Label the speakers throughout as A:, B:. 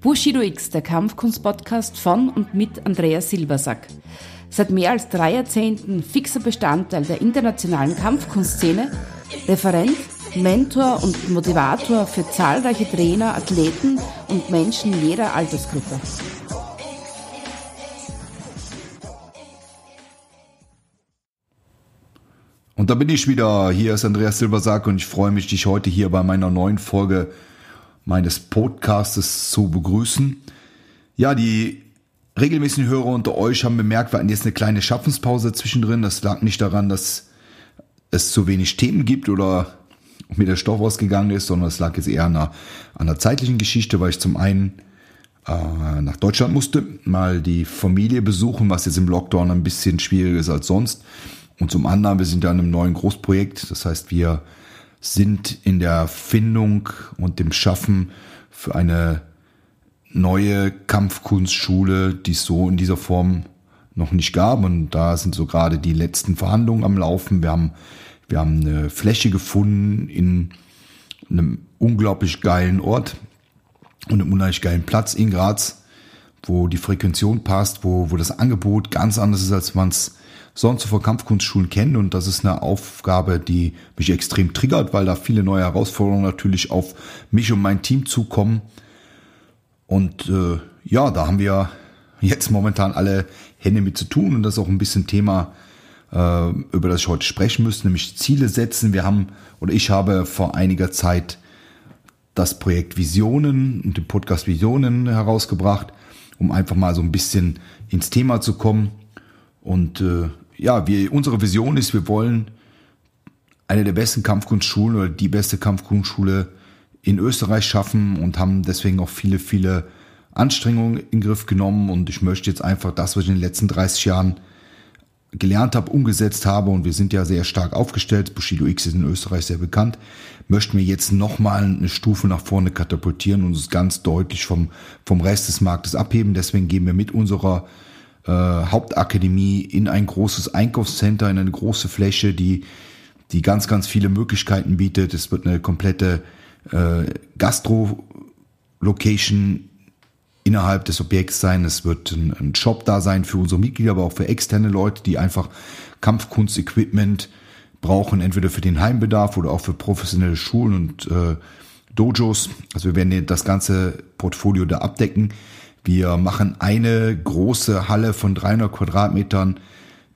A: Bushido X, der Kampfkunst-Podcast von und mit Andreas Silbersack. Seit mehr als drei Jahrzehnten fixer Bestandteil der internationalen Kampfkunstszene, Referent, Mentor und Motivator für zahlreiche Trainer, Athleten und Menschen jeder Altersgruppe.
B: Und da bin ich wieder. Hier ist Andreas Silbersack und ich freue mich, dich heute hier bei meiner neuen Folge meines Podcastes zu begrüßen. Ja, die regelmäßigen Hörer unter euch haben bemerkt, wir hatten jetzt eine kleine Schaffenspause zwischendrin. Das lag nicht daran, dass es zu wenig Themen gibt oder mir der Stoff ausgegangen ist, sondern es lag jetzt eher an einer, zeitlichen Geschichte, weil ich zum einen äh, nach Deutschland musste, mal die Familie besuchen, was jetzt im Lockdown ein bisschen schwieriger ist als sonst. Und zum anderen, wir sind ja in einem neuen Großprojekt. Das heißt, wir sind in der Findung und dem Schaffen für eine neue Kampfkunstschule, die es so in dieser Form noch nicht gab. Und da sind so gerade die letzten Verhandlungen am Laufen. Wir haben, wir haben eine Fläche gefunden in einem unglaublich geilen Ort und einem unheimlich geilen Platz in Graz, wo die Frequention passt, wo, wo das Angebot ganz anders ist, als man es sonst so von Kampfkunstschulen kennen. Und das ist eine Aufgabe, die mich extrem triggert, weil da viele neue Herausforderungen natürlich auf mich und mein Team zukommen. Und äh, ja, da haben wir jetzt momentan alle Hände mit zu tun und das ist auch ein bisschen Thema, äh, über das ich heute sprechen müsste, nämlich Ziele setzen. Wir haben oder ich habe vor einiger Zeit das Projekt Visionen und den Podcast Visionen herausgebracht, um einfach mal so ein bisschen ins Thema zu kommen. Und äh, ja, wir, unsere Vision ist, wir wollen eine der besten Kampfkunstschulen oder die beste Kampfkunstschule in Österreich schaffen und haben deswegen auch viele, viele Anstrengungen in Griff genommen. Und ich möchte jetzt einfach das, was ich in den letzten 30 Jahren gelernt habe, umgesetzt habe, und wir sind ja sehr stark aufgestellt, Bushido X ist in Österreich sehr bekannt, möchten wir jetzt nochmal eine Stufe nach vorne katapultieren und uns ganz deutlich vom, vom Rest des Marktes abheben. Deswegen gehen wir mit unserer äh, Hauptakademie in ein großes Einkaufscenter, in eine große Fläche, die, die ganz, ganz viele Möglichkeiten bietet. Es wird eine komplette äh, Gastro-Location innerhalb des Objekts sein. Es wird ein, ein Shop da sein für unsere Mitglieder, aber auch für externe Leute, die einfach Kampfkunst-Equipment brauchen, entweder für den Heimbedarf oder auch für professionelle Schulen und äh, Dojos. Also wir werden das ganze Portfolio da abdecken. Wir machen eine große Halle von 300 Quadratmetern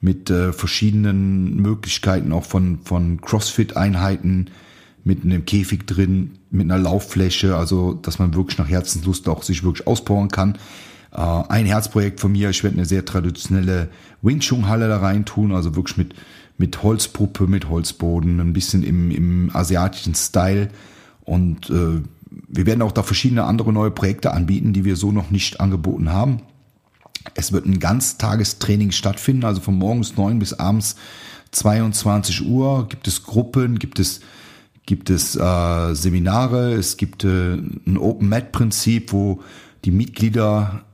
B: mit äh, verschiedenen Möglichkeiten auch von, von CrossFit-Einheiten, mit einem Käfig drin, mit einer Lauffläche, also dass man wirklich nach Herzenslust auch sich wirklich auspowern kann. Äh, ein Herzprojekt von mir, ich werde eine sehr traditionelle Wing Chun Halle da rein tun, also wirklich mit, mit Holzpuppe, mit Holzboden, ein bisschen im, im asiatischen Style und äh, wir werden auch da verschiedene andere neue Projekte anbieten, die wir so noch nicht angeboten haben. Es wird ein Ganztagestraining stattfinden, also von morgens neun bis abends 22 Uhr gibt es Gruppen, gibt es gibt es äh, Seminare, es gibt äh, ein Open Mat Prinzip, wo die Mitglieder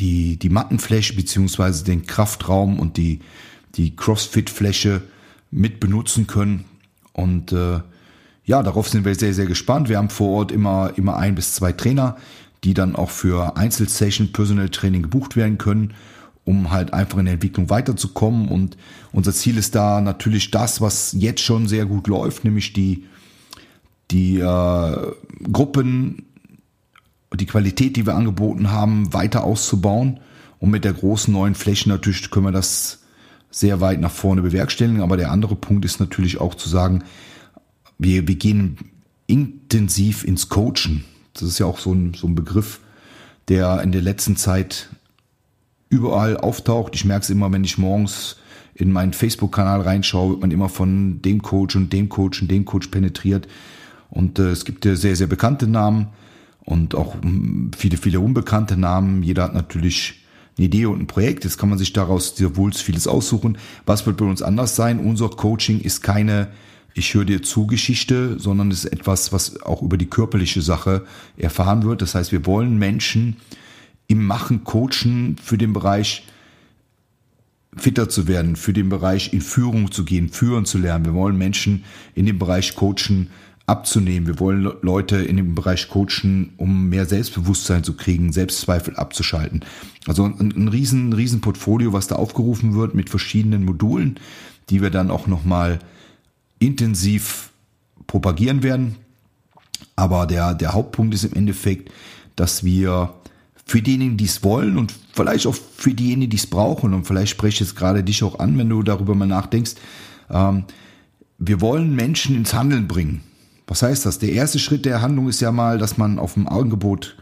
B: die die Mattenfläche beziehungsweise den Kraftraum und die die Crossfit Fläche mit benutzen können und äh, ja, darauf sind wir sehr, sehr gespannt. Wir haben vor Ort immer, immer ein bis zwei Trainer, die dann auch für Einzelsession Personal Training gebucht werden können, um halt einfach in der Entwicklung weiterzukommen. Und unser Ziel ist da natürlich das, was jetzt schon sehr gut läuft, nämlich die, die äh, Gruppen, die Qualität, die wir angeboten haben, weiter auszubauen. Und mit der großen neuen Fläche natürlich können wir das sehr weit nach vorne bewerkstelligen. Aber der andere Punkt ist natürlich auch zu sagen, wir, wir gehen intensiv ins Coachen. Das ist ja auch so ein, so ein Begriff, der in der letzten Zeit überall auftaucht. Ich merke es immer, wenn ich morgens in meinen Facebook-Kanal reinschaue, wird man immer von dem Coach und dem Coach und dem Coach penetriert. Und äh, es gibt ja sehr, sehr bekannte Namen und auch hm, viele, viele unbekannte Namen. Jeder hat natürlich eine Idee und ein Projekt. Jetzt kann man sich daraus sehr wohl vieles aussuchen. Was wird bei uns anders sein? Unser Coaching ist keine ich höre dir zu Geschichte, sondern es ist etwas, was auch über die körperliche Sache erfahren wird. Das heißt, wir wollen Menschen im Machen coachen für den Bereich fitter zu werden, für den Bereich in Führung zu gehen, führen zu lernen. Wir wollen Menschen in dem Bereich coachen, abzunehmen. Wir wollen Leute in dem Bereich coachen, um mehr Selbstbewusstsein zu kriegen, Selbstzweifel abzuschalten. Also ein, ein riesen, riesen Portfolio, was da aufgerufen wird mit verschiedenen Modulen, die wir dann auch nochmal intensiv propagieren werden. Aber der, der Hauptpunkt ist im Endeffekt, dass wir für diejenigen, die es wollen und vielleicht auch für diejenigen, die es brauchen, und vielleicht spreche ich jetzt gerade dich auch an, wenn du darüber mal nachdenkst, ähm, wir wollen Menschen ins Handeln bringen. Was heißt das? Der erste Schritt der Handlung ist ja mal, dass man auf ein Angebot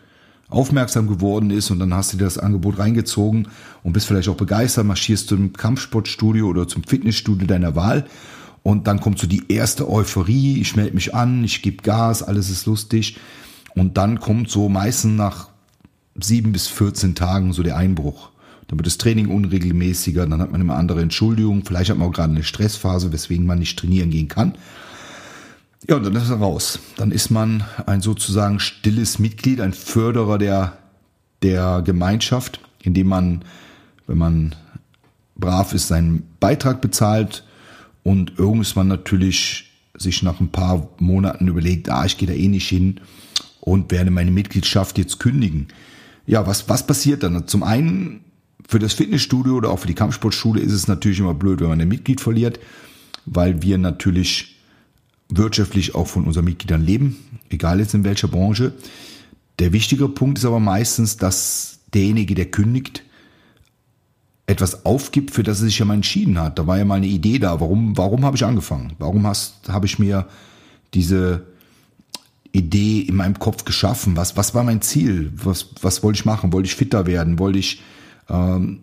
B: aufmerksam geworden ist und dann hast du dir das Angebot reingezogen und bist vielleicht auch begeistert, marschierst zum Kampfsportstudio oder zum Fitnessstudio deiner Wahl und dann kommt so die erste Euphorie, ich melde mich an, ich gebe Gas, alles ist lustig und dann kommt so meistens nach sieben bis 14 Tagen so der Einbruch. Dann wird das Training unregelmäßiger, dann hat man immer andere Entschuldigungen, vielleicht hat man auch gerade eine Stressphase, weswegen man nicht trainieren gehen kann. Ja, und dann ist er raus. Dann ist man ein sozusagen stilles Mitglied, ein Förderer der, der Gemeinschaft, indem man, wenn man brav ist, seinen Beitrag bezahlt und irgendwann natürlich sich nach ein paar Monaten überlegt, ah, ich gehe da eh nicht hin und werde meine Mitgliedschaft jetzt kündigen. Ja, was, was passiert dann? Zum einen für das Fitnessstudio oder auch für die Kampfsportschule ist es natürlich immer blöd, wenn man ein Mitglied verliert, weil wir natürlich wirtschaftlich auch von unseren Mitgliedern leben, egal jetzt in welcher Branche. Der wichtige Punkt ist aber meistens, dass derjenige, der kündigt, etwas aufgibt, für das er sich ja mal entschieden hat. Da war ja mal eine Idee da. Warum, warum habe ich angefangen? Warum habe ich mir diese Idee in meinem Kopf geschaffen? Was, was war mein Ziel? Was, was wollte ich machen? Wollte ich fitter werden? Wollte ich ähm,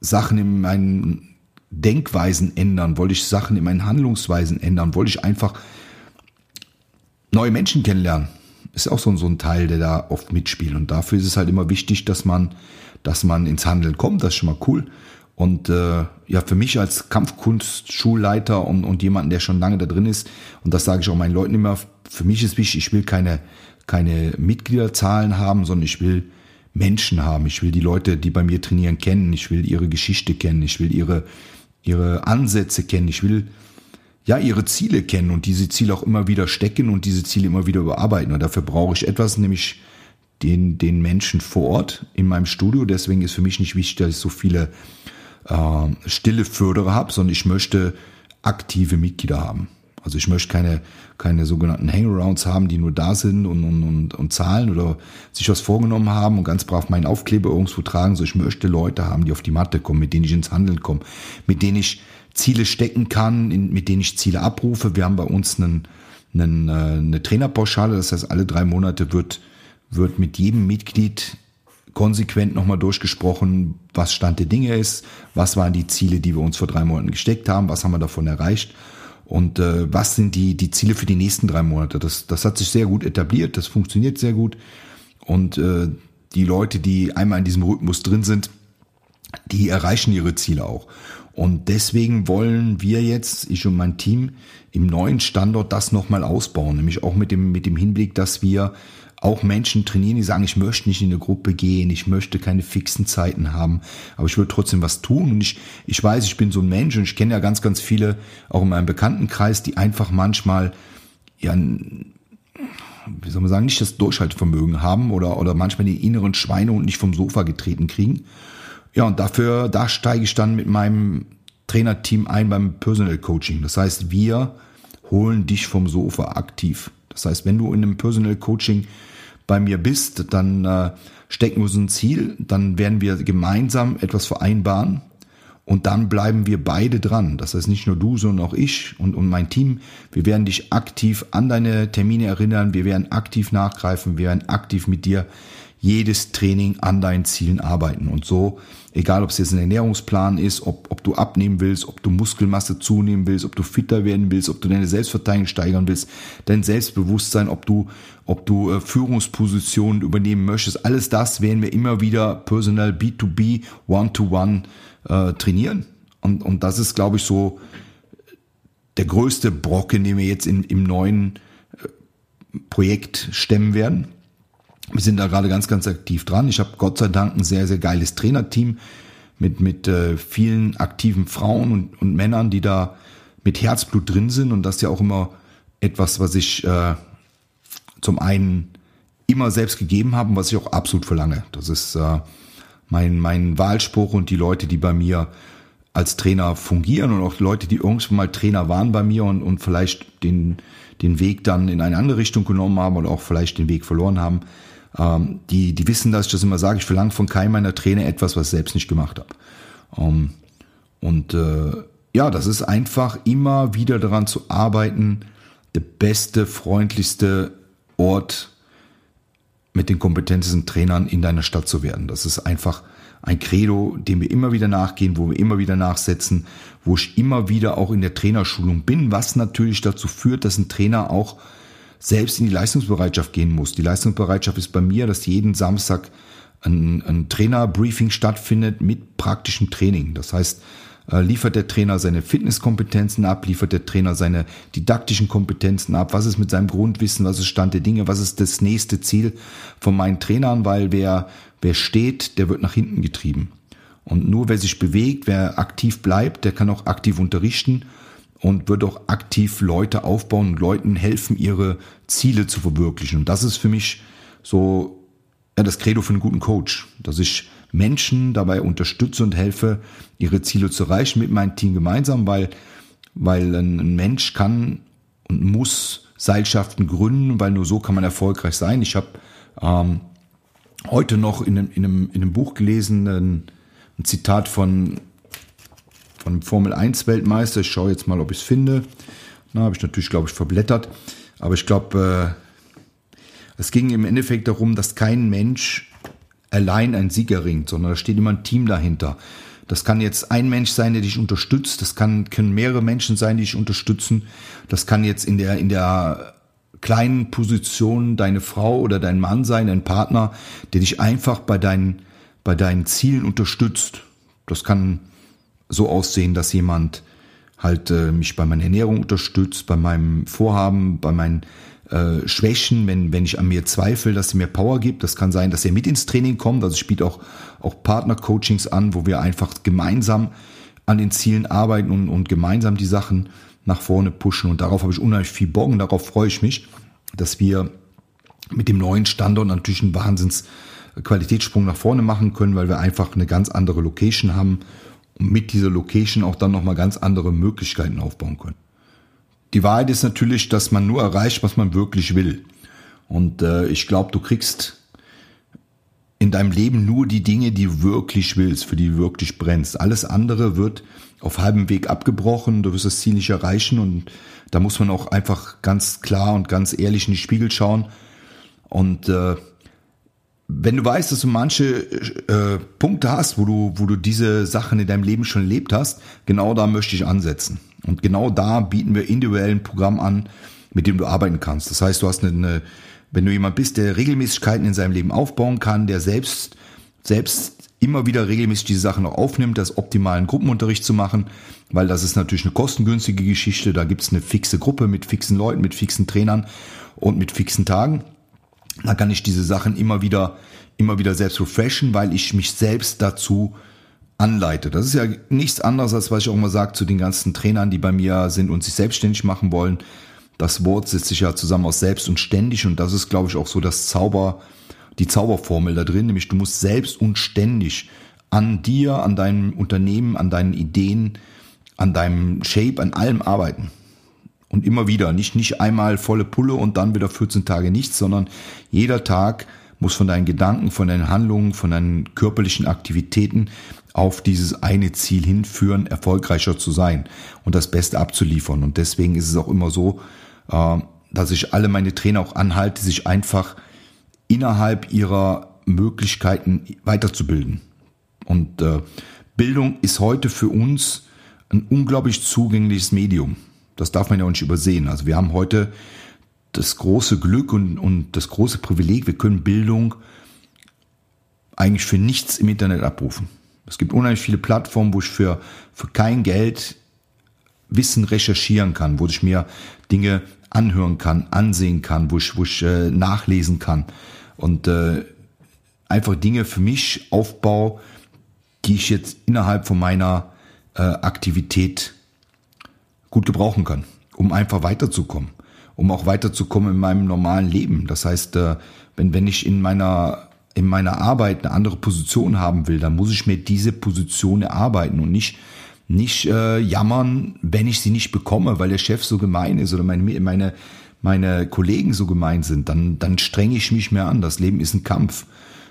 B: Sachen in meinen Denkweisen ändern? Wollte ich Sachen in meinen Handlungsweisen ändern? Wollte ich einfach neue Menschen kennenlernen? Ist auch so, so ein Teil, der da oft mitspielt. Und dafür ist es halt immer wichtig, dass man, dass man ins Handeln kommt. Das ist schon mal cool. Und äh, ja, für mich als Kampfkunstschulleiter und, und jemanden, der schon lange da drin ist, und das sage ich auch meinen Leuten immer, für mich ist wichtig, ich will keine, keine Mitgliederzahlen haben, sondern ich will Menschen haben. Ich will die Leute, die bei mir trainieren, kennen. Ich will ihre Geschichte kennen. Ich will ihre, ihre Ansätze kennen. Ich will ja ihre Ziele kennen und diese Ziele auch immer wieder stecken und diese Ziele immer wieder überarbeiten. Und dafür brauche ich etwas, nämlich den, den Menschen vor Ort in meinem Studio. Deswegen ist für mich nicht wichtig, dass ich so viele äh, stille Förderer habe, sondern ich möchte aktive Mitglieder haben. Also ich möchte keine, keine sogenannten Hangarounds haben, die nur da sind und, und, und, und zahlen oder sich was vorgenommen haben und ganz brav meinen Aufkleber irgendwo tragen. So ich möchte Leute haben, die auf die Matte kommen, mit denen ich ins Handeln komme, mit denen ich Ziele stecken kann, in, mit denen ich Ziele abrufe. Wir haben bei uns einen, einen, äh, eine Trainerpauschale, das heißt alle drei Monate wird, wird mit jedem Mitglied konsequent nochmal durchgesprochen, was Stand der Dinge ist, was waren die Ziele, die wir uns vor drei Monaten gesteckt haben, was haben wir davon erreicht und äh, was sind die, die Ziele für die nächsten drei Monate. Das, das hat sich sehr gut etabliert, das funktioniert sehr gut und äh, die Leute, die einmal in diesem Rhythmus drin sind, die erreichen ihre Ziele auch. Und deswegen wollen wir jetzt, ich und mein Team, im neuen Standort das nochmal ausbauen, nämlich auch mit dem, mit dem Hinblick, dass wir auch Menschen trainieren, die sagen, ich möchte nicht in eine Gruppe gehen, ich möchte keine fixen Zeiten haben, aber ich will trotzdem was tun. Und ich, ich weiß, ich bin so ein Mensch und ich kenne ja ganz, ganz viele, auch in meinem Bekanntenkreis, die einfach manchmal, ja, wie soll man sagen, nicht das Durchhaltevermögen haben oder, oder manchmal die inneren Schweine und nicht vom Sofa getreten kriegen. Ja, und dafür, da steige ich dann mit meinem Trainerteam ein beim Personal Coaching. Das heißt, wir holen dich vom Sofa aktiv. Das heißt, wenn du in einem Personal Coaching bei mir bist, dann äh, stecken wir uns ein Ziel, dann werden wir gemeinsam etwas vereinbaren und dann bleiben wir beide dran. Das heißt nicht nur du, sondern auch ich und, und mein Team. Wir werden dich aktiv an deine Termine erinnern, wir werden aktiv nachgreifen, wir werden aktiv mit dir jedes Training an deinen Zielen arbeiten. Und so, egal ob es jetzt ein Ernährungsplan ist, ob, ob du abnehmen willst, ob du Muskelmasse zunehmen willst, ob du fitter werden willst, ob du deine Selbstverteidigung steigern willst, dein Selbstbewusstsein, ob du, ob du äh, Führungspositionen übernehmen möchtest, alles das werden wir immer wieder personal B2B, One-to-One äh, trainieren. Und, und das ist, glaube ich, so der größte Brocken, den wir jetzt in, im neuen äh, Projekt stemmen werden. Wir sind da gerade ganz, ganz aktiv dran. Ich habe Gott sei Dank ein sehr, sehr geiles Trainerteam mit, mit äh, vielen aktiven Frauen und, und Männern, die da mit Herzblut drin sind und das ja auch immer etwas, was ich äh, zum einen immer selbst gegeben habe und was ich auch absolut verlange. Das ist äh, mein, mein Wahlspruch und die Leute, die bei mir als Trainer fungieren und auch Leute, die irgendwann mal Trainer waren bei mir und, und vielleicht den, den Weg dann in eine andere Richtung genommen haben oder auch vielleicht den Weg verloren haben, ähm, die, die wissen, dass ich das immer sage, ich verlange von keinem meiner Trainer etwas, was ich selbst nicht gemacht habe. Ähm, und äh, ja, das ist einfach immer wieder daran zu arbeiten, der beste, freundlichste Ort mit den kompetentesten Trainern in deiner Stadt zu werden. Das ist einfach ein Credo, dem wir immer wieder nachgehen, wo wir immer wieder nachsetzen, wo ich immer wieder auch in der Trainerschulung bin, was natürlich dazu führt, dass ein Trainer auch selbst in die Leistungsbereitschaft gehen muss. Die Leistungsbereitschaft ist bei mir, dass jeden Samstag ein, ein Trainerbriefing stattfindet mit praktischem Training. Das heißt, äh, liefert der Trainer seine Fitnesskompetenzen ab, liefert der Trainer seine didaktischen Kompetenzen ab, was ist mit seinem Grundwissen, was ist Stand der Dinge, was ist das nächste Ziel von meinen Trainern, weil wer, wer steht, der wird nach hinten getrieben. Und nur wer sich bewegt, wer aktiv bleibt, der kann auch aktiv unterrichten und wird auch aktiv Leute aufbauen und Leuten helfen, ihre Ziele zu verwirklichen. Und das ist für mich so ja, das Credo für einen guten Coach, dass ich Menschen dabei unterstütze und helfe, ihre Ziele zu erreichen mit meinem Team gemeinsam, weil, weil ein Mensch kann und muss Seilschaften gründen, weil nur so kann man erfolgreich sein. Ich habe ähm, heute noch in einem, in, einem, in einem Buch gelesen, ein, ein Zitat von, von einem Formel 1 Weltmeister. Ich schaue jetzt mal, ob ich es finde. Na, habe ich natürlich, glaube ich, verblättert. Aber ich glaube, äh, es ging im Endeffekt darum, dass kein Mensch allein ein Sieger ringt, sondern da steht immer ein Team dahinter. Das kann jetzt ein Mensch sein, der dich unterstützt. Das kann, können mehrere Menschen sein, die dich unterstützen. Das kann jetzt in der, in der kleinen Position deine Frau oder dein Mann sein, dein Partner, der dich einfach bei deinen, bei deinen Zielen unterstützt. Das kann so aussehen, dass jemand halt äh, mich bei meiner Ernährung unterstützt, bei meinem Vorhaben, bei meinen äh, Schwächen, wenn, wenn ich an mir zweifle, dass sie mir Power gibt. Das kann sein, dass er mit ins Training kommt. Also biete auch, auch Partner-Coachings an, wo wir einfach gemeinsam an den Zielen arbeiten und, und gemeinsam die Sachen nach vorne pushen. Und darauf habe ich unheimlich viel Bock und darauf freue ich mich, dass wir mit dem neuen Standort natürlich einen Wahnsinns Qualitätssprung nach vorne machen können, weil wir einfach eine ganz andere Location haben und mit dieser Location auch dann nochmal ganz andere Möglichkeiten aufbauen können. Die Wahrheit ist natürlich, dass man nur erreicht, was man wirklich will. Und äh, ich glaube, du kriegst in deinem Leben nur die Dinge, die du wirklich willst, für die du wirklich brennst. Alles andere wird auf halbem Weg abgebrochen, du wirst das Ziel nicht erreichen und da muss man auch einfach ganz klar und ganz ehrlich in die Spiegel schauen. Und äh, wenn du weißt, dass du manche äh, Punkte hast, wo du, wo du diese Sachen in deinem Leben schon erlebt hast, genau da möchte ich ansetzen. Und genau da bieten wir individuell ein Programm an, mit dem du arbeiten kannst. Das heißt, du hast eine, eine wenn du jemand bist, der Regelmäßigkeiten in seinem Leben aufbauen kann, der selbst, selbst immer wieder regelmäßig diese Sachen auch aufnimmt, das optimalen Gruppenunterricht zu machen, weil das ist natürlich eine kostengünstige Geschichte. Da gibt es eine fixe Gruppe mit fixen Leuten, mit fixen Trainern und mit fixen Tagen. Da kann ich diese Sachen immer wieder, immer wieder selbst refreshen, weil ich mich selbst dazu anleite. Das ist ja nichts anderes, als was ich auch immer sage zu den ganzen Trainern, die bei mir sind und sich selbstständig machen wollen. Das Wort setzt sich ja zusammen aus selbst und ständig und das ist, glaube ich, auch so das Zauber, die Zauberformel da drin, nämlich du musst selbst und ständig an dir, an deinem Unternehmen, an deinen Ideen, an deinem Shape, an allem arbeiten. Und immer wieder, nicht, nicht einmal volle Pulle und dann wieder 14 Tage nichts, sondern jeder Tag muss von deinen Gedanken, von deinen Handlungen, von deinen körperlichen Aktivitäten auf dieses eine Ziel hinführen, erfolgreicher zu sein und das Beste abzuliefern. Und deswegen ist es auch immer so, äh, dass ich alle meine Trainer auch anhalte, sich einfach innerhalb ihrer Möglichkeiten weiterzubilden. Und äh, Bildung ist heute für uns ein unglaublich zugängliches Medium. Das darf man ja auch nicht übersehen. Also wir haben heute das große Glück und, und das große Privileg, wir können Bildung eigentlich für nichts im Internet abrufen. Es gibt unheimlich viele Plattformen, wo ich für, für kein Geld Wissen recherchieren kann, wo ich mir Dinge anhören kann, ansehen kann, wo ich, wo ich äh, nachlesen kann und äh, einfach Dinge für mich aufbaue, die ich jetzt innerhalb von meiner äh, Aktivität gut gebrauchen kann, um einfach weiterzukommen. um auch weiterzukommen in meinem normalen Leben. Das heißt, äh, wenn, wenn ich in meiner, in meiner Arbeit eine andere Position haben will, dann muss ich mir diese Position erarbeiten und nicht, nicht äh, jammern, wenn ich sie nicht bekomme, weil der Chef so gemein ist oder meine, meine, meine Kollegen so gemein sind. Dann, dann strenge ich mich mehr an. Das Leben ist ein Kampf.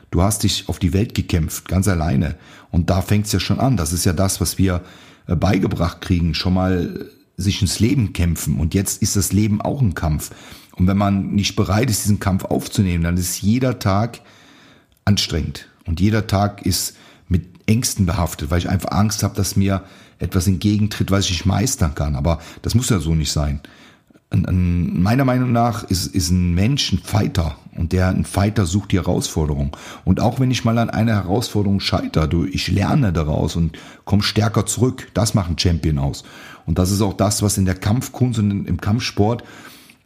B: Du hast dich auf die Welt gekämpft, ganz alleine. Und da fängt's ja schon an. Das ist ja das, was wir äh, beigebracht kriegen. Schon mal sich ins Leben kämpfen. Und jetzt ist das Leben auch ein Kampf. Und wenn man nicht bereit ist, diesen Kampf aufzunehmen, dann ist jeder Tag anstrengend. Und jeder Tag ist mit Ängsten behaftet, weil ich einfach Angst habe, dass mir etwas entgegentritt, was ich nicht meistern kann. Aber das muss ja so nicht sein. Meiner Meinung nach ist, ist ein Mensch ein Fighter und der ein Fighter sucht die Herausforderung. Und auch wenn ich mal an einer Herausforderung scheitere, du, ich lerne daraus und komme stärker zurück. Das macht ein Champion aus. Und das ist auch das, was in der Kampfkunst und im Kampfsport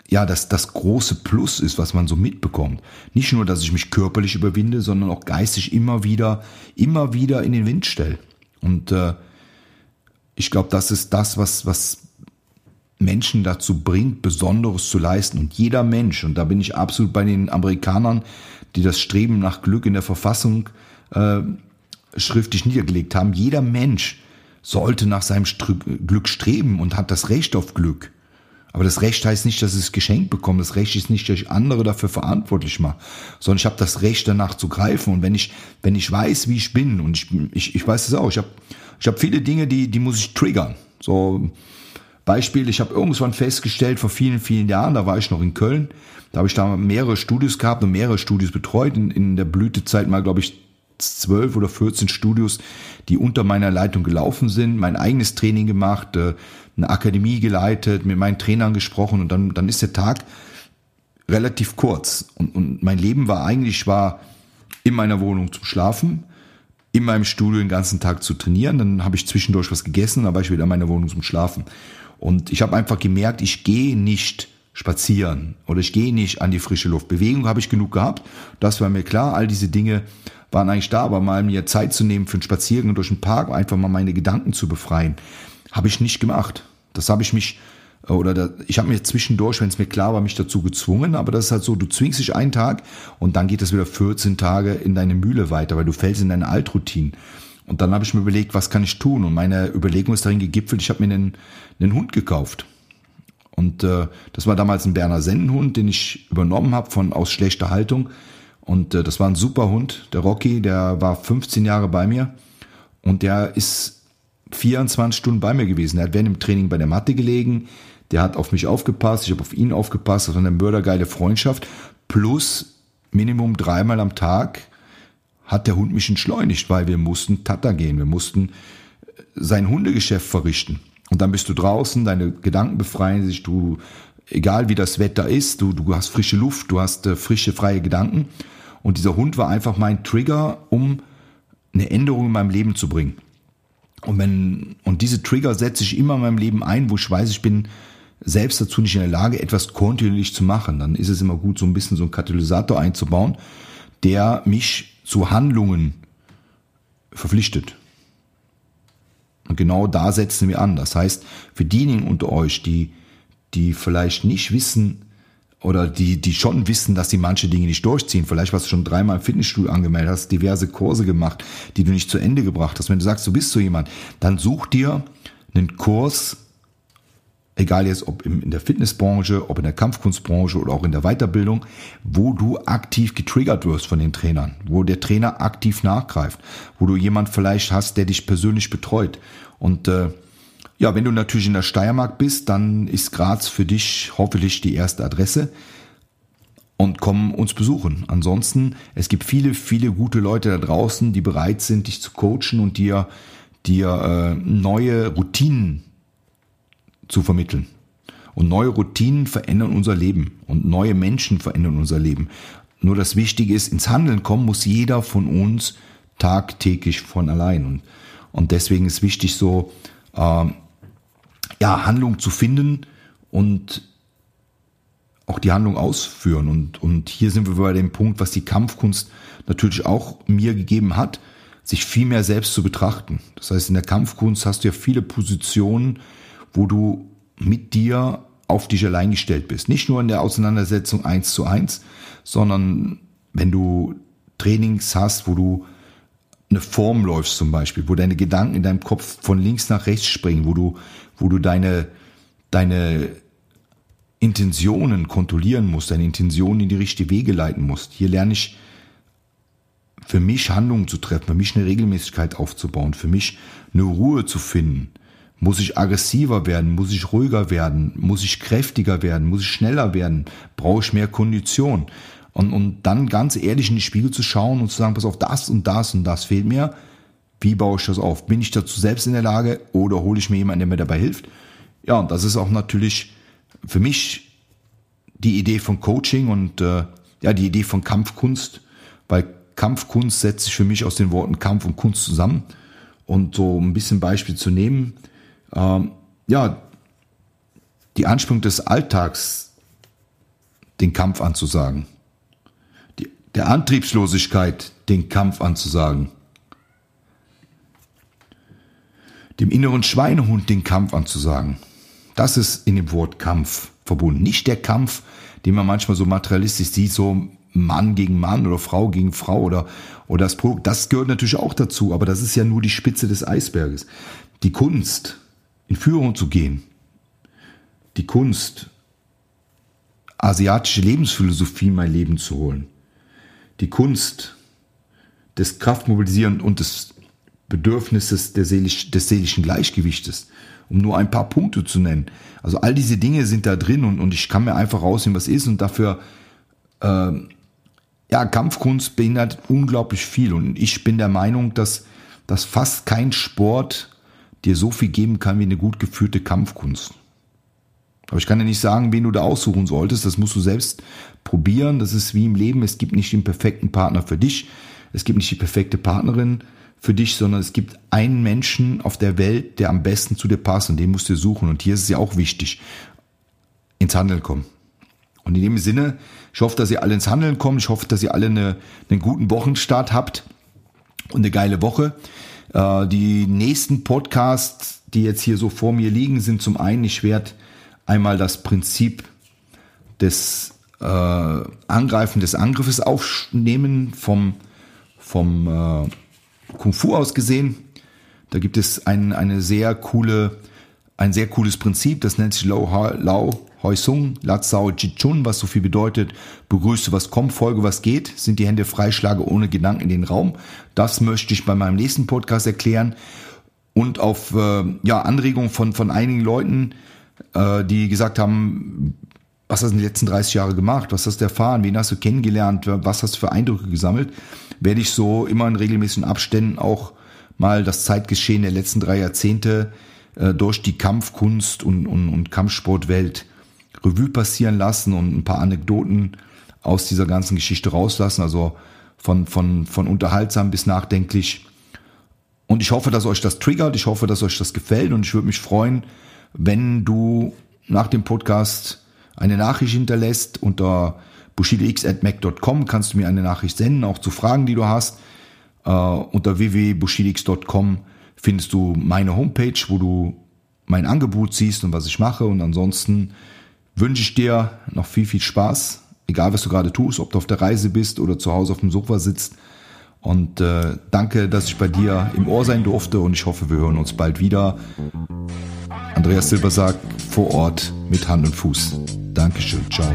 B: ja, das, das große Plus ist, was man so mitbekommt. Nicht nur, dass ich mich körperlich überwinde, sondern auch geistig immer wieder, immer wieder in den Wind stelle. Und äh, ich glaube, das ist das, was, was Menschen dazu bringt, Besonderes zu leisten. Und jeder Mensch, und da bin ich absolut bei den Amerikanern, die das Streben nach Glück in der Verfassung äh, schriftlich niedergelegt haben, jeder Mensch sollte nach seinem Glück streben und hat das Recht auf Glück. Aber das Recht heißt nicht, dass ich es geschenkt bekomme. Das Recht ist nicht, dass ich andere dafür verantwortlich mache, sondern ich habe das Recht danach zu greifen. Und wenn ich, wenn ich weiß, wie ich bin, und ich, ich, ich weiß es auch, ich habe ich hab viele Dinge, die, die muss ich triggern. So Beispiel, ich habe irgendwann festgestellt, vor vielen, vielen Jahren, da war ich noch in Köln, da habe ich da mehrere Studios gehabt und mehrere Studios betreut. In, in der Blütezeit mal, glaube ich, zwölf oder 14 Studios, die unter meiner Leitung gelaufen sind, mein eigenes Training gemacht, äh, eine Akademie geleitet, mit meinen Trainern gesprochen und dann, dann ist der Tag relativ kurz. Und, und mein Leben war eigentlich, ich war in meiner Wohnung zum Schlafen, in meinem Studio den ganzen Tag zu trainieren, dann habe ich zwischendurch was gegessen, dann war ich wieder in meiner Wohnung zum Schlafen. Und ich habe einfach gemerkt, ich gehe nicht spazieren oder ich gehe nicht an die frische Luft. Bewegung habe ich genug gehabt, das war mir klar, all diese Dinge waren eigentlich da, aber mal mir Zeit zu nehmen für einen Spaziergang durch den Park, einfach mal meine Gedanken zu befreien, habe ich nicht gemacht. Das habe ich mich oder da, ich habe mir zwischendurch, wenn es mir klar war, mich dazu gezwungen, aber das ist halt so, du zwingst dich einen Tag und dann geht es wieder 14 Tage in deine Mühle weiter, weil du fällst in deine Altroutine. Und dann habe ich mir überlegt, was kann ich tun? Und meine Überlegung ist darin gegipfelt, ich habe mir einen, einen Hund gekauft. Und äh, das war damals ein Berner Sennenhund, den ich übernommen habe von aus schlechter Haltung. Und äh, das war ein super Hund, der Rocky, der war 15 Jahre bei mir und der ist 24 Stunden bei mir gewesen. Er hat während dem Training bei der Matte gelegen, der hat auf mich aufgepasst, ich habe auf ihn aufgepasst, das war eine mördergeile Freundschaft. Plus Minimum dreimal am Tag hat der Hund mich entschleunigt, weil wir mussten Tata gehen, wir mussten äh, sein Hundegeschäft verrichten. Und dann bist du draußen, deine Gedanken befreien sich, du, egal wie das Wetter ist, du, du hast frische Luft, du hast äh, frische, freie Gedanken. Und dieser Hund war einfach mein Trigger, um eine Änderung in meinem Leben zu bringen. Und wenn, und diese Trigger setze ich immer in meinem Leben ein, wo ich weiß, ich bin selbst dazu nicht in der Lage, etwas kontinuierlich zu machen. Dann ist es immer gut, so ein bisschen so einen Katalysator einzubauen, der mich zu Handlungen verpflichtet. Und genau da setzen wir an. Das heißt, für diejenigen unter euch, die, die vielleicht nicht wissen, oder die, die schon wissen, dass sie manche Dinge nicht durchziehen. Vielleicht warst du schon dreimal im Fitnessstudio angemeldet, hast diverse Kurse gemacht, die du nicht zu Ende gebracht hast. Wenn du sagst, du bist so jemand, dann such dir einen Kurs, egal jetzt ob in der Fitnessbranche, ob in der Kampfkunstbranche oder auch in der Weiterbildung, wo du aktiv getriggert wirst von den Trainern, wo der Trainer aktiv nachgreift, wo du jemand vielleicht hast, der dich persönlich betreut. Und äh, ja, wenn du natürlich in der Steiermark bist, dann ist Graz für dich hoffentlich die erste Adresse und komm uns besuchen. Ansonsten, es gibt viele, viele gute Leute da draußen, die bereit sind, dich zu coachen und dir, dir äh, neue Routinen zu vermitteln. Und neue Routinen verändern unser Leben und neue Menschen verändern unser Leben. Nur das Wichtige ist, ins Handeln kommen muss jeder von uns tagtäglich von allein. Und, und deswegen ist wichtig so, äh, ja, Handlung zu finden und auch die Handlung ausführen. Und, und hier sind wir bei dem Punkt, was die Kampfkunst natürlich auch mir gegeben hat, sich viel mehr selbst zu betrachten. Das heißt, in der Kampfkunst hast du ja viele Positionen, wo du mit dir auf dich allein gestellt bist. Nicht nur in der Auseinandersetzung eins zu eins, sondern wenn du Trainings hast, wo du eine Form läufst zum Beispiel, wo deine Gedanken in deinem Kopf von links nach rechts springen, wo du, wo du deine, deine Intentionen kontrollieren musst, deine Intentionen in die richtige Wege leiten musst. Hier lerne ich für mich Handlungen zu treffen, für mich eine Regelmäßigkeit aufzubauen, für mich eine Ruhe zu finden. Muss ich aggressiver werden? Muss ich ruhiger werden? Muss ich kräftiger werden? Muss ich schneller werden? Brauche ich mehr Kondition? Und, und dann ganz ehrlich in die Spiegel zu schauen und zu sagen, pass auf, das und das und das fehlt mir. Wie baue ich das auf? Bin ich dazu selbst in der Lage oder hole ich mir jemanden, der mir dabei hilft? Ja, und das ist auch natürlich für mich die Idee von Coaching und äh, ja, die Idee von Kampfkunst, weil Kampfkunst setzt sich für mich aus den Worten Kampf und Kunst zusammen. Und so ein bisschen Beispiel zu nehmen, ähm, ja, die Anspannung des Alltags, den Kampf anzusagen der Antriebslosigkeit den Kampf anzusagen, dem inneren Schweinehund den Kampf anzusagen. Das ist in dem Wort Kampf verbunden. Nicht der Kampf, den man manchmal so materialistisch sieht, so Mann gegen Mann oder Frau gegen Frau oder, oder das Produkt. Das gehört natürlich auch dazu, aber das ist ja nur die Spitze des Eisberges. Die Kunst, in Führung zu gehen, die Kunst, asiatische Lebensphilosophie in mein Leben zu holen, die Kunst des Kraftmobilisierens und des Bedürfnisses seelisch, des seelischen Gleichgewichtes, um nur ein paar Punkte zu nennen. Also all diese Dinge sind da drin und, und ich kann mir einfach rausnehmen, was ist und dafür, äh, ja, Kampfkunst beinhaltet unglaublich viel. Und ich bin der Meinung, dass, dass fast kein Sport dir so viel geben kann wie eine gut geführte Kampfkunst. Aber ich kann dir nicht sagen, wen du da aussuchen solltest. Das musst du selbst probieren. Das ist wie im Leben. Es gibt nicht den perfekten Partner für dich. Es gibt nicht die perfekte Partnerin für dich, sondern es gibt einen Menschen auf der Welt, der am besten zu dir passt und den musst du suchen. Und hier ist es ja auch wichtig, ins Handeln kommen. Und in dem Sinne, ich hoffe, dass ihr alle ins Handeln kommt. Ich hoffe, dass ihr alle eine, einen guten Wochenstart habt und eine geile Woche. Äh, die nächsten Podcasts, die jetzt hier so vor mir liegen, sind zum einen, ich werde einmal das Prinzip des äh, Angreifen des Angriffes aufnehmen vom, vom äh, Kung Fu aus gesehen. Da gibt es ein, eine sehr coole, ein sehr cooles Prinzip, das nennt sich Lao, Lao Hoi Sung, Latzao Jichun, was so viel bedeutet, begrüße was kommt, folge was geht, sind die Hände freischlage ohne Gedanken in den Raum. Das möchte ich bei meinem nächsten Podcast erklären. Und auf äh, ja, Anregung von, von einigen Leuten äh, die gesagt haben, was hast du in den letzten 30 Jahren gemacht? Was hast du erfahren? Wen hast du kennengelernt? Was hast du für Eindrücke gesammelt? Werde ich so immer in regelmäßigen Abständen auch mal das Zeitgeschehen der letzten drei Jahrzehnte äh, durch die Kampfkunst und, und, und Kampfsportwelt Revue passieren lassen und ein paar Anekdoten aus dieser ganzen Geschichte rauslassen. Also von, von, von unterhaltsam bis nachdenklich. Und ich hoffe, dass euch das triggert. Ich hoffe, dass euch das gefällt. Und ich würde mich freuen, wenn du nach dem Podcast eine Nachricht hinterlässt unter bushidix.mac.com kannst du mir eine Nachricht senden, auch zu Fragen, die du hast. Uh, unter www.bushidix.com findest du meine Homepage, wo du mein Angebot siehst und was ich mache. Und ansonsten wünsche ich dir noch viel, viel Spaß, egal was du gerade tust, ob du auf der Reise bist oder zu Hause auf dem Sofa sitzt. Und äh, danke, dass ich bei dir im Ohr sein durfte und ich hoffe, wir hören uns bald wieder. Andreas Silber sagt vor Ort mit Hand und Fuß. Dankeschön. Ciao.